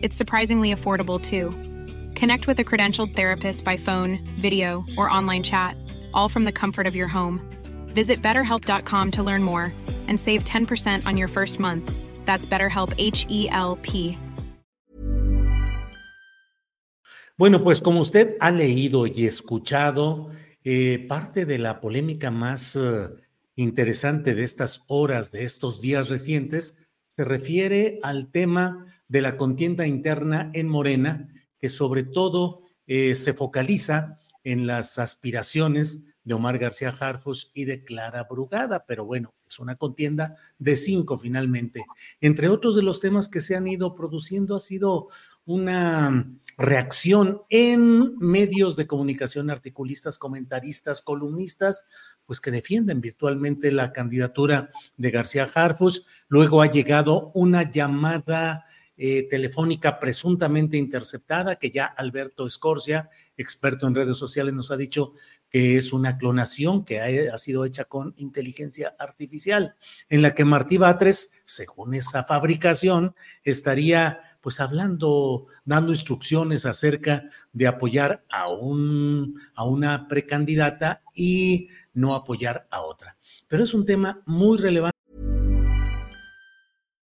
It's surprisingly affordable too. Connect with a credentialed therapist by phone, video, or online chat, all from the comfort of your home. Visit betterhelp.com to learn more and save 10% on your first month. That's BetterHelp H E L P. Bueno, pues como usted ha leído y escuchado, eh, parte de la polémica más uh, interesante de estas horas, de estos días recientes, se refiere al tema de la contienda interna en Morena, que sobre todo eh, se focaliza en las aspiraciones de Omar García Harfus y de Clara Brugada, pero bueno, es una contienda de cinco finalmente. Entre otros de los temas que se han ido produciendo ha sido una reacción en medios de comunicación, articulistas, comentaristas, columnistas, pues que defienden virtualmente la candidatura de García Harfus. Luego ha llegado una llamada eh, telefónica presuntamente interceptada, que ya Alberto Escorcia, experto en redes sociales, nos ha dicho que es una clonación que ha, ha sido hecha con inteligencia artificial, en la que Martí Batres, según esa fabricación, estaría pues hablando, dando instrucciones acerca de apoyar a, un, a una precandidata y no apoyar a otra. Pero es un tema muy relevante.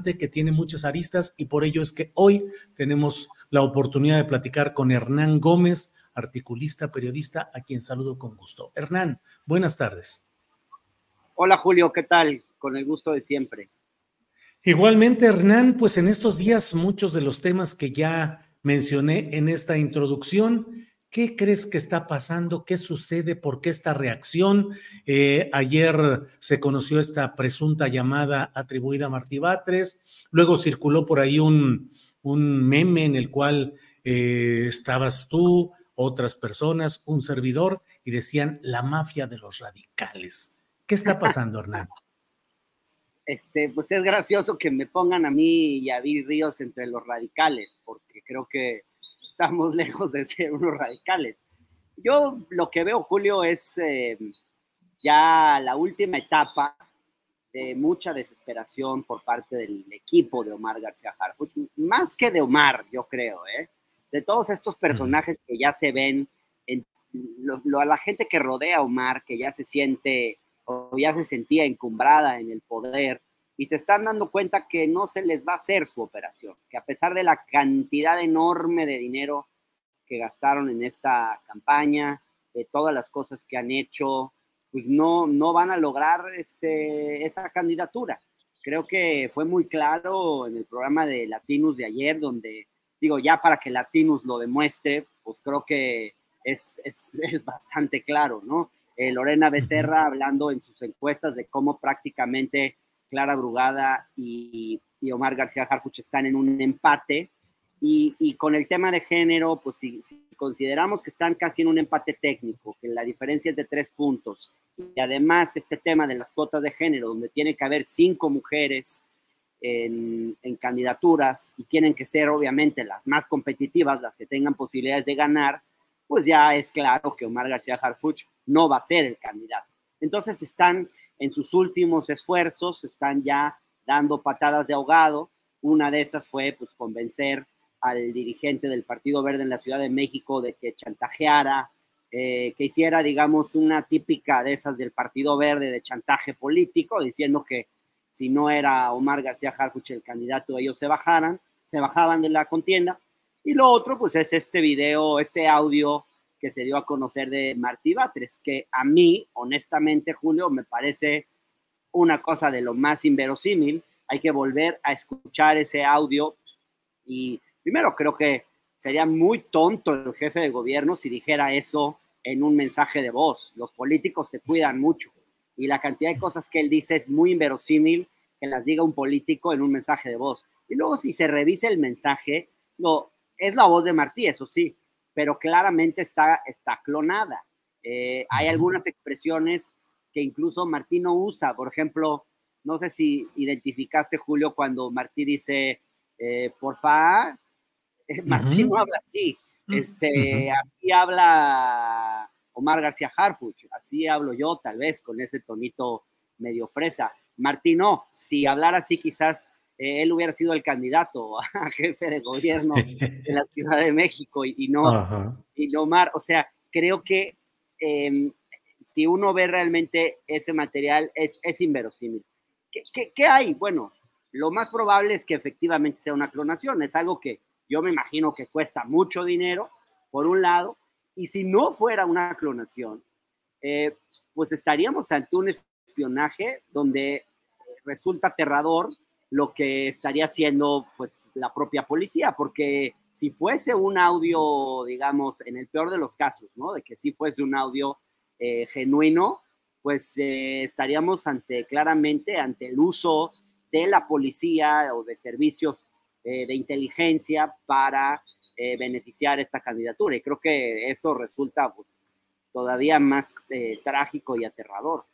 Que tiene muchas aristas y por ello es que hoy tenemos la oportunidad de platicar con Hernán Gómez, articulista, periodista, a quien saludo con gusto. Hernán, buenas tardes. Hola Julio, ¿qué tal? Con el gusto de siempre. Igualmente, Hernán, pues en estos días muchos de los temas que ya mencioné en esta introducción, ¿qué crees que está pasando? ¿Qué sucede? ¿Por qué esta reacción? Eh, ayer se conoció esta presunta llamada atribuida a Martí Batres, luego circuló por ahí un, un meme en el cual eh, estabas tú, otras personas, un servidor, y decían la mafia de los radicales. ¿Qué está pasando, Hernán? Este, pues es gracioso que me pongan a mí y a Vir Ríos entre los radicales, porque creo que estamos lejos de ser unos radicales. Yo lo que veo, Julio, es eh, ya la última etapa de mucha desesperación por parte del equipo de Omar García Harfuch, más que de Omar, yo creo, ¿eh? de todos estos personajes que ya se ven, en, lo, a la gente que rodea a Omar, que ya se siente o ya se sentía encumbrada en el poder y se están dando cuenta que no se les va a hacer su operación, que a pesar de la cantidad enorme de dinero que gastaron en esta campaña, de todas las cosas que han hecho, pues no, no van a lograr este, esa candidatura. Creo que fue muy claro en el programa de Latinos de ayer, donde digo, ya para que Latinus lo demuestre, pues creo que es, es, es bastante claro, ¿no? Eh, Lorena Becerra hablando en sus encuestas de cómo prácticamente Clara Brugada y, Omar García Harfuch están en un empate. Y, con el tema de género, pues si, si, consideramos que están casi en un empate técnico, que la diferencia es de tres puntos, y además este tema de las cuotas de género, donde tiene que haber cinco mujeres en, en, candidaturas y tienen que ser obviamente las más competitivas, las que tengan posibilidades de ganar, pues ya es claro que Omar García Harfuch no va a ser el candidato. Entonces están en sus últimos esfuerzos, están ya dando patadas de ahogado. Una de esas fue pues convencer al dirigente del Partido Verde en la Ciudad de México de que chantajeara, eh, que hiciera, digamos, una típica de esas del Partido Verde de chantaje político, diciendo que si no era Omar García Harfuch el candidato, ellos se bajaran, se bajaban de la contienda. Y lo otro, pues es este video, este audio que se dio a conocer de Martí Batres, que a mí, honestamente, Julio, me parece una cosa de lo más inverosímil. Hay que volver a escuchar ese audio y primero creo que sería muy tonto el jefe de gobierno si dijera eso en un mensaje de voz. Los políticos se cuidan mucho y la cantidad de cosas que él dice es muy inverosímil que las diga un político en un mensaje de voz. Y luego si se revisa el mensaje, no, es la voz de Martí, eso sí, pero claramente está, está clonada. Eh, hay algunas expresiones que incluso Martí no usa, por ejemplo, no sé si identificaste, Julio, cuando Martí dice, eh, porfa, eh, Martí no habla así, este, así habla Omar García Harfuch, así hablo yo tal vez con ese tonito medio fresa. Martí no, si hablara así quizás eh, él hubiera sido el candidato a jefe de gobierno de la Ciudad de México y, y no, y no Omar. O sea, creo que eh, si uno ve realmente ese material es, es inverosímil. ¿Qué, ¿Qué, qué, hay? Bueno, lo más probable es que efectivamente sea una clonación. Es algo que yo me imagino que cuesta mucho dinero, por un lado, y si no fuera una clonación, eh, pues estaríamos ante un espionaje donde resulta aterrador lo que estaría haciendo pues la propia policía, porque si fuese un audio, digamos, en el peor de los casos, ¿no? De que si fuese un audio eh, genuino, pues eh, estaríamos ante claramente ante el uso de la policía o de servicios eh, de inteligencia para eh, beneficiar esta candidatura. Y creo que eso resulta pues, todavía más trágico y aterrador.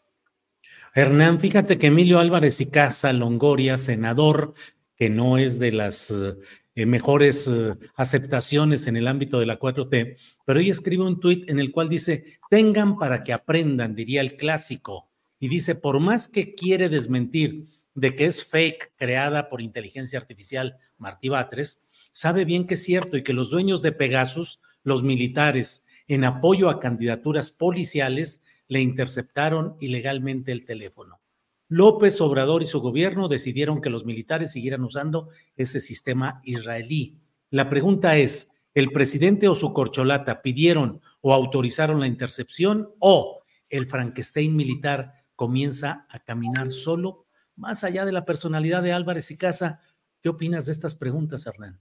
Hernán, fíjate que Emilio Álvarez y Casa Longoria, senador, que no es de las eh, mejores eh, aceptaciones en el ámbito de la 4T, pero ella escribe un tuit en el cual dice, tengan para que aprendan, diría el clásico, y dice, por más que quiere desmentir de que es fake creada por inteligencia artificial Martí Batres, sabe bien que es cierto y que los dueños de Pegasus, los militares, en apoyo a candidaturas policiales, le interceptaron ilegalmente el teléfono. López Obrador y su gobierno decidieron que los militares siguieran usando ese sistema israelí. La pregunta es, ¿el presidente o su corcholata pidieron o autorizaron la intercepción o el Frankenstein militar comienza a caminar solo? Más allá de la personalidad de Álvarez y Casa, ¿qué opinas de estas preguntas, Hernán?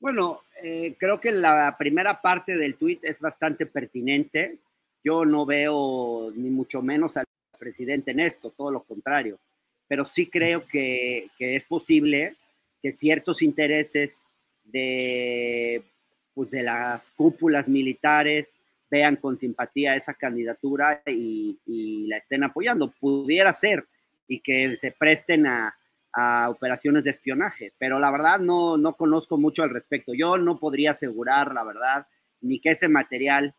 Bueno, eh, creo que la primera parte del tuit es bastante pertinente. Yo no veo ni mucho menos al presidente en esto, todo lo contrario. Pero sí creo que, que es posible que ciertos intereses de, pues de las cúpulas militares vean con simpatía esa candidatura y, y la estén apoyando. Pudiera ser y que se presten a, a operaciones de espionaje, pero la verdad no, no conozco mucho al respecto. Yo no podría asegurar, la verdad, ni que ese material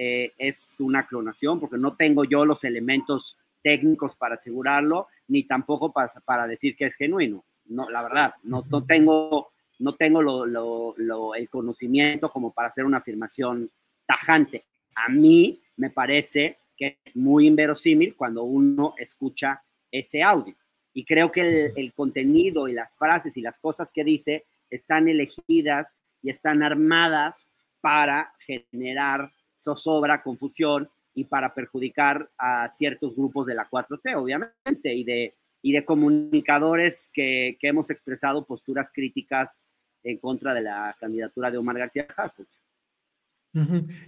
eh, es una clonación, porque no tengo yo los elementos técnicos para asegurarlo, ni tampoco para, para decir que es genuino. No, la verdad, no, no tengo, no tengo lo, lo, lo, el conocimiento como para hacer una afirmación tajante. A mí me parece que es muy inverosímil cuando uno escucha ese audio y creo que el, el, contenido y las frases y las cosas que dice están elegidas y están armadas para generar zozobra, confusión y para perjudicar a ciertos grupos de la 4T, obviamente, y de, y de comunicadores que, que hemos expresado posturas críticas en contra de la candidatura de Omar García Harfuch.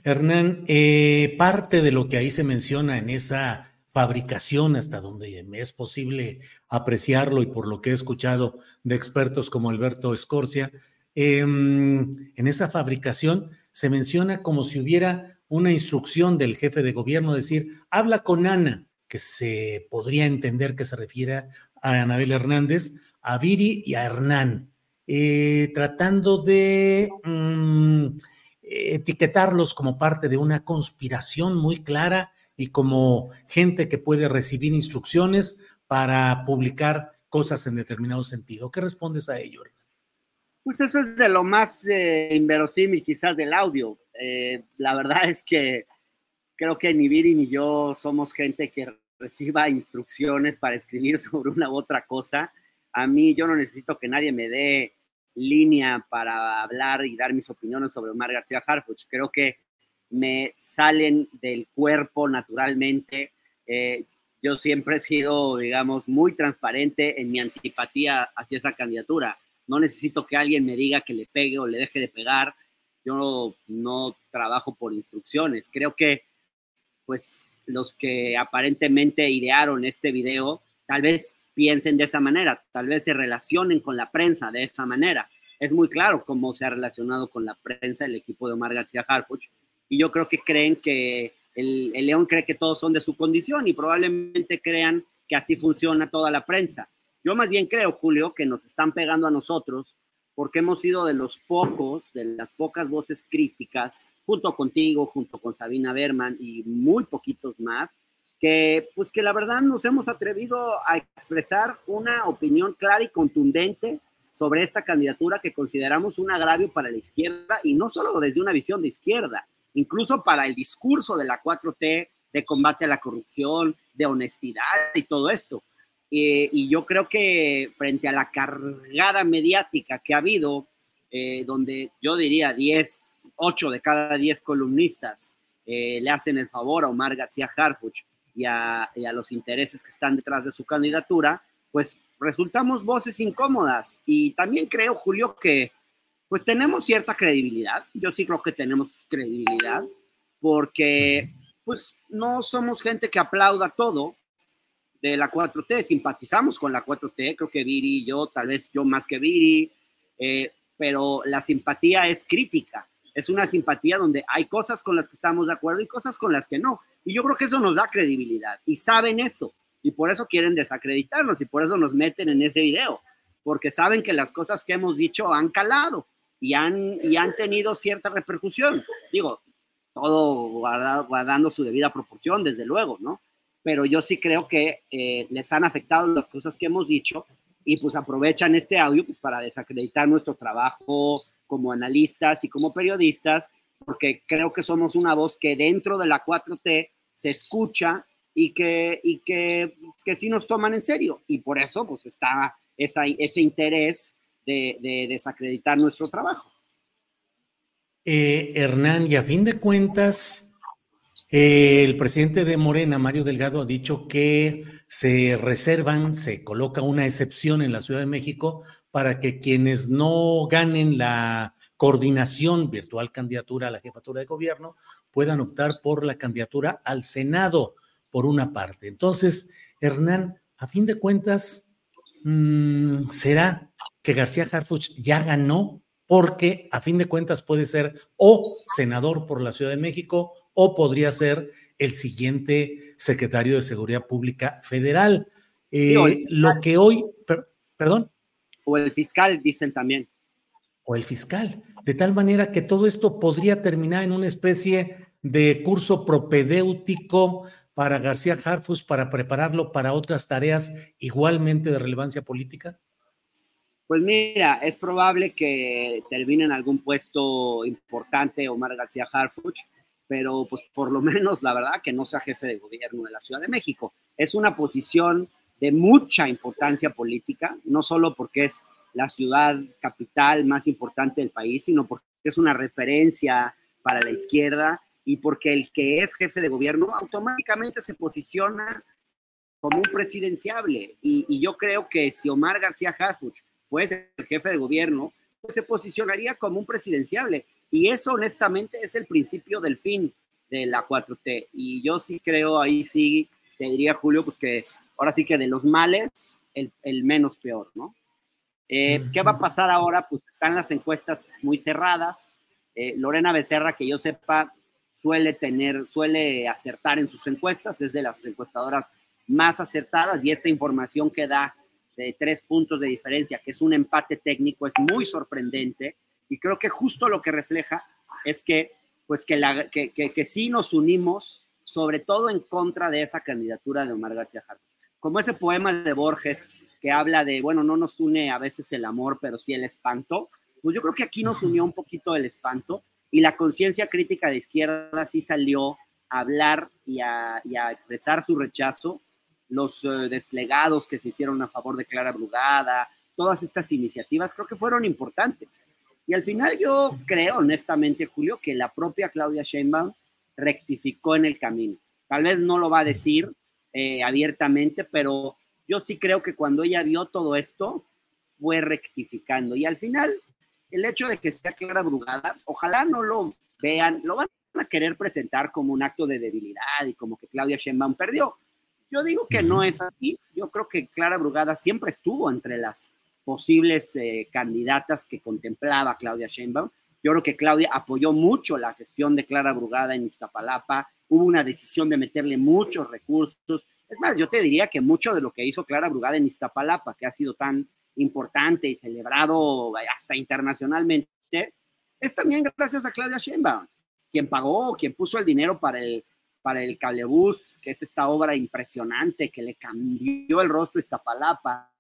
Hernán, eh, parte de lo que ahí se menciona en esa fabricación, hasta donde es posible apreciarlo y por lo que he escuchado de expertos como Alberto Escorcia, em, en esa fabricación se menciona como si hubiera una instrucción del jefe de gobierno, decir, habla con Ana, que se podría entender que se refiere a Anabel Hernández, a Viri y a Hernán, eh, tratando de mm, etiquetarlos como parte de una conspiración muy clara y como gente que puede recibir instrucciones para publicar cosas en determinado sentido. ¿Qué respondes a ello, Hernán? Pues eso es de lo más eh, inverosímil quizás del audio. Eh, la verdad es que creo que ni Viri ni yo somos gente que reciba instrucciones para escribir sobre una u otra cosa. A mí yo no necesito que nadie me dé línea para hablar y dar mis opiniones sobre Omar García Harfuch. Creo que me salen del cuerpo naturalmente. Eh, yo siempre he sido, digamos, muy transparente en mi antipatía hacia esa candidatura. No necesito que alguien me diga que le pegue o le deje de pegar. Yo no trabajo por instrucciones. Creo que, pues, los que aparentemente idearon este video, tal vez piensen de esa manera, tal vez se relacionen con la prensa de esa manera. Es muy claro cómo se ha relacionado con la prensa el equipo de Omar García Harfuch y yo creo que creen que el, el León cree que todos son de su condición y probablemente crean que así funciona toda la prensa. Yo más bien creo, Julio, que nos están pegando a nosotros porque hemos sido de los pocos, de las pocas voces críticas, junto contigo, junto con Sabina Berman y muy poquitos más, que pues que la verdad nos hemos atrevido a expresar una opinión clara y contundente sobre esta candidatura que consideramos un agravio para la izquierda y no solo desde una visión de izquierda, incluso para el discurso de la 4T de combate a la corrupción, de honestidad y todo esto. Y yo creo que frente a la cargada mediática que ha habido, eh, donde yo diría 10, 8 de cada 10 columnistas eh, le hacen el favor a Omar García Harfuch y a, los intereses que están detrás de su candidatura, pues resultamos voces incómodas. Y también creo, Julio, que pues tenemos cierta credibilidad. Yo sí creo que tenemos credibilidad porque pues no somos gente que aplauda todo de la 4T, simpatizamos con la 4T, creo que Viri yo, tal vez yo más que Viri, eh, pero la simpatía es crítica es una simpatía donde hay cosas con las que estamos de acuerdo y cosas con las que no. Y yo creo que eso nos da credibilidad y saben eso y por eso quieren desacreditarnos y por eso nos meten en ese video, porque saben que las cosas que hemos dicho han calado y han, y han tenido cierta repercusión. Digo, todo guardando su debida proporción, desde luego, ¿no? Pero yo sí creo que eh, les han afectado las cosas que hemos dicho y pues aprovechan este audio pues, para desacreditar nuestro trabajo, como analistas y como periodistas, porque creo que somos una voz que dentro de la 4T se escucha y que, y que, que sí nos toman en serio. Y por eso pues está ese interés de, desacreditar nuestro trabajo. Eh, Hernán, y a fin de cuentas, el presidente de Morena, Mario Delgado, ha dicho que se reservan, se coloca una excepción en la Ciudad de México para que quienes no ganen la coordinación virtual candidatura a la jefatura de gobierno puedan optar por la candidatura al Senado, por una parte. Entonces, Hernán, a fin de cuentas, mm, ¿será que García Harfuch ya ganó? Porque a fin de cuentas puede ser o senador por la Ciudad de México o podría ser el siguiente secretario de Seguridad Pública Federal. Eh, lo que hoy, perdón o el fiscal, dicen también. O el fiscal. De tal manera que todo esto podría terminar en una especie de curso propedéutico para García Harfus para prepararlo para otras tareas igualmente de relevancia política? Pues mira, es probable que termine en algún puesto importante Omar García Harfuch, pero pues por lo menos la verdad que no sea jefe de gobierno de la Ciudad de México. Es una posición de mucha importancia política, no solo porque es la ciudad capital más importante del país, sino porque es una referencia para la izquierda y porque el que es jefe de gobierno automáticamente se posiciona como un presidenciable. Y, yo creo que si Omar García Harfuch fuese el jefe de gobierno, pues se posicionaría como un presidenciable. Y eso honestamente es el principio del fin de la 4T. Y yo sí creo, ahí sí, te diría Julio, pues que ahora sí que de los males, el, el menos peor, ¿no? Eh, ¿Qué va a pasar ahora? Pues están las encuestas muy cerradas. Eh, Lorena Becerra, que yo sepa, suele tener, suele acertar en sus encuestas, es de las encuestadoras más acertadas y esta información que da de tres puntos de diferencia, que es un empate técnico, es muy sorprendente y creo que justo lo que refleja es que, pues que, la, que, que, sí nos unimos, sobre todo en contra de esa candidatura de Omar García Harfuch. Como ese poema de Borges que habla de, bueno, no nos une a veces el amor, pero sí el espanto, pues yo creo que aquí nos unió un poquito el espanto y la conciencia crítica de izquierda sí salió a hablar y a, y a expresar su rechazo. Los uh, desplegados que se hicieron a favor de Clara Brugada, todas estas iniciativas creo que fueron importantes. Y al final yo creo, honestamente, Julio, que la propia Claudia Sheinbaum rectificó en el camino. Tal vez no lo va a decir eh, abiertamente, pero yo sí creo que cuando ella vio todo esto, fue rectificando. Y al final, el hecho de que sea Clara Brugada, ojalá no lo vean, lo van a querer presentar como un acto de debilidad y como que Claudia Sheinbaum perdió. Yo digo que no es así. Yo creo que Clara Brugada siempre estuvo entre las posibles eh, candidatas que contemplaba Claudia Sheinbaum. Yo creo que Claudia apoyó mucho la gestión de Clara Brugada en Iztapalapa. Hubo una decisión de meterle muchos recursos. Es más, yo te diría que mucho de lo que hizo Clara Brugada en Iztapalapa, que ha sido tan importante y celebrado hasta internacionalmente, es también gracias a Claudia Sheinbaum, quien pagó, quien puso el dinero para el, para el cablebús, que es esta obra impresionante que le cambió el rostro a Iztapalapa.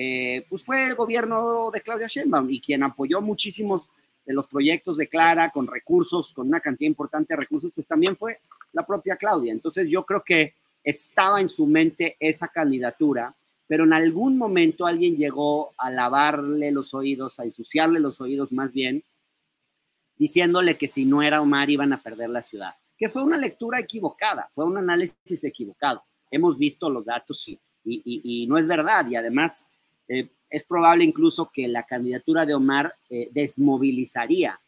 Eh, pues fue el gobierno de Claudia Sheinbaum y quien apoyó muchísimos de los proyectos de Clara con recursos, con una cantidad importante de recursos, pues también fue la propia Claudia. Entonces yo creo que estaba en su mente esa candidatura, pero en algún momento alguien llegó a lavarle los oídos, a ensuciarle los oídos más bien, diciéndole que si no era Omar iban a perder la ciudad, que fue una lectura equivocada, fue un análisis equivocado. Hemos visto los datos y, y, no es verdad y además eh, es probable incluso que la candidatura de Omar eh, desmovilizaría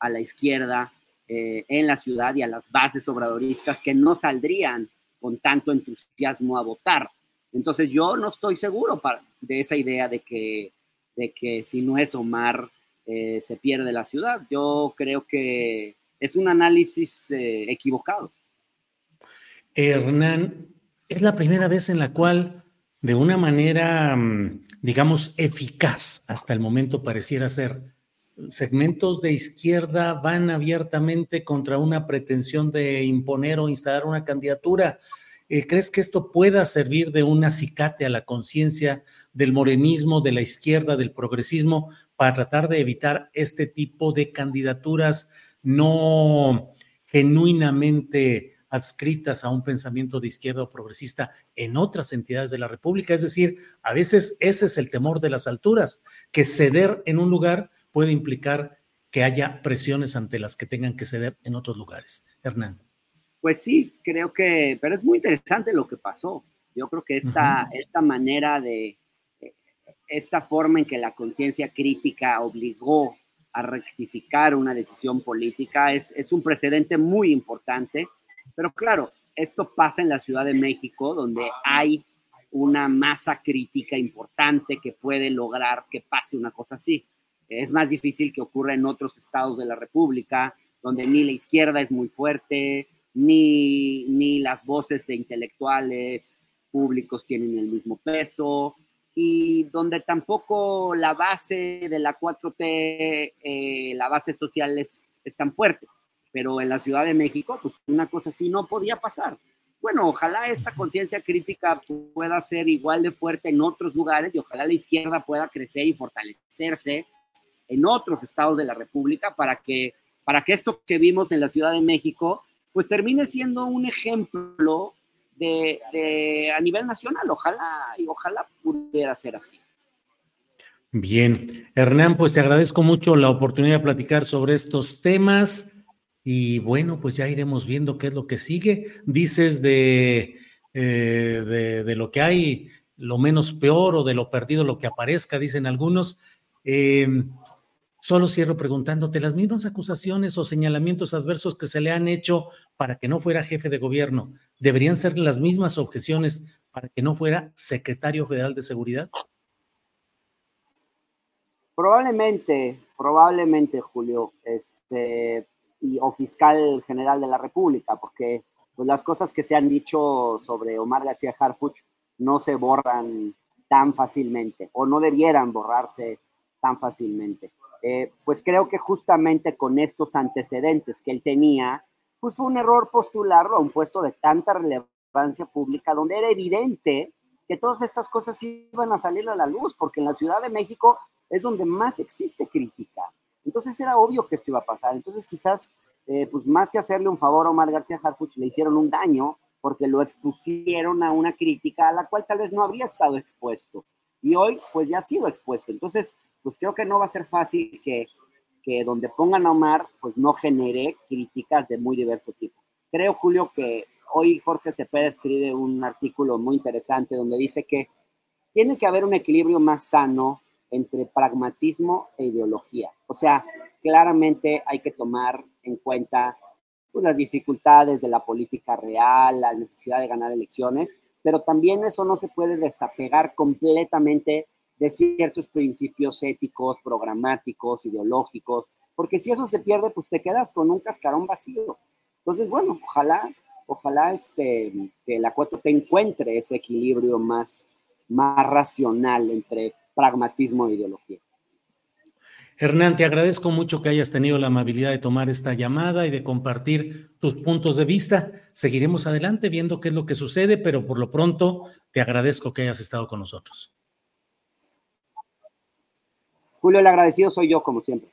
a la izquierda eh, en la ciudad y a las bases obradoristas que no saldrían con tanto entusiasmo a votar. Entonces yo no estoy seguro de esa idea de que, de que si no es Omar eh, se pierde la ciudad. Yo creo que es un análisis equivocado. Hernán, es la primera vez en la cual de una manera, mm, digamos, eficaz hasta el momento pareciera ser, segmentos de izquierda van abiertamente contra una pretensión de imponer o instalar una candidatura. Eh, ¿Crees que esto pueda servir de un acicate a la conciencia del morenismo, de la izquierda, del progresismo, para tratar de evitar este tipo de candidaturas no genuinamente adscritas a un pensamiento de izquierda o progresista en otras entidades de la República? Es decir, a veces ese es el temor de las alturas, que ceder en un lugar puede implicar que haya presiones ante las que tengan que ceder en otros lugares. Hernán. Pues sí, creo que, pero es muy interesante lo que pasó. Yo creo que esta, esta manera de, esta forma en que la conciencia crítica obligó a rectificar una decisión política es, es un precedente muy importante. Pero claro, esto pasa en la Ciudad de México, donde hay una masa crítica importante que puede lograr que pase una cosa así. Es más difícil que ocurra en otros estados de la República, donde ni la izquierda es muy fuerte, ni, ni las voces de intelectuales públicos tienen el mismo peso, y donde tampoco la base de la 4T, eh, la base social es, es tan fuerte. Pero en la Ciudad de México, pues una cosa así no podía pasar bueno, ojalá esta conciencia crítica pueda ser igual de fuerte en otros lugares y ojalá la izquierda pueda crecer y fortalecerse en otros estados de la República para que, para que esto que vimos en la Ciudad de México, pues termine siendo un ejemplo de, a nivel nacional. Ojalá y ojalá pudiera ser así. Bien, Hernán, pues te agradezco mucho la oportunidad de platicar sobre estos temas y bueno, pues ya iremos viendo qué es lo que sigue. Dices de, eh, de, de, lo que hay, lo menos peor o de lo perdido, lo que aparezca, dicen algunos. Eh, Solo cierro preguntándote las mismas acusaciones o señalamientos adversos que se le han hecho para que no fuera jefe de gobierno, ¿deberían ser las mismas objeciones para que no fuera secretario federal de seguridad? Probablemente, probablemente, Julio, este, y, o fiscal general de la República, porque pues, las cosas que se han dicho sobre Omar García Harfuch no se borran tan fácilmente o no debieran borrarse tan fácilmente. Eh, pues creo que justamente con estos antecedentes que él tenía, pues fue un error postularlo a un puesto de tanta relevancia pública, donde era evidente que todas estas cosas iban a salir a la luz, porque en la Ciudad de México es donde más existe crítica. Entonces era obvio que esto iba a pasar. Entonces quizás, eh, pues más que hacerle un favor a Omar García Harfuch, le hicieron un daño porque lo expusieron a una crítica a la cual tal vez no habría estado expuesto. Y hoy, pues ya ha sido expuesto. Entonces, pues creo que no va a ser fácil que, que donde pongan a Omar, pues no genere críticas de muy diverso tipo. Creo, Julio, que hoy Jorge Cepeda escribe un artículo muy interesante donde dice que tiene que haber un equilibrio más sano entre pragmatismo e ideología. O sea, claramente hay que tomar en cuenta pues, las dificultades de la política real, la necesidad de ganar elecciones, pero también eso no se puede desapegar completamente de ciertos principios éticos, programáticos, ideológicos, porque si eso se pierde, pues te quedas con un cascarón vacío. Entonces, bueno, ojalá, ojalá este, que la cuatro te encuentre ese equilibrio más, más racional entre pragmatismo e ideología. Hernán, te agradezco mucho que hayas tenido la amabilidad de tomar esta llamada y de compartir tus puntos de vista. Seguiremos adelante viendo qué es lo que sucede, pero por lo pronto te agradezco que hayas estado con nosotros. Julio, el agradecido soy yo, como siempre.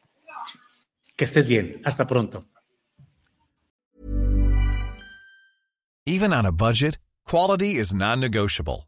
Que estés bien. Hasta pronto. Even on a budget, quality is non-negotiable.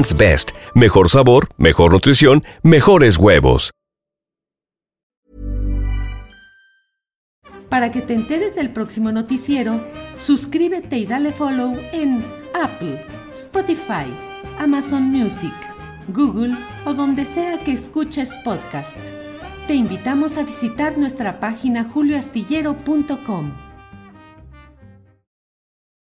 Best. Mejor sabor, mejor nutrición, mejores huevos. Para que te enteres del próximo noticiero, suscríbete y dale follow en Apple, Spotify, Amazon Music, Google o donde sea que escuches podcast. Te invitamos a visitar nuestra página julioastillero.com.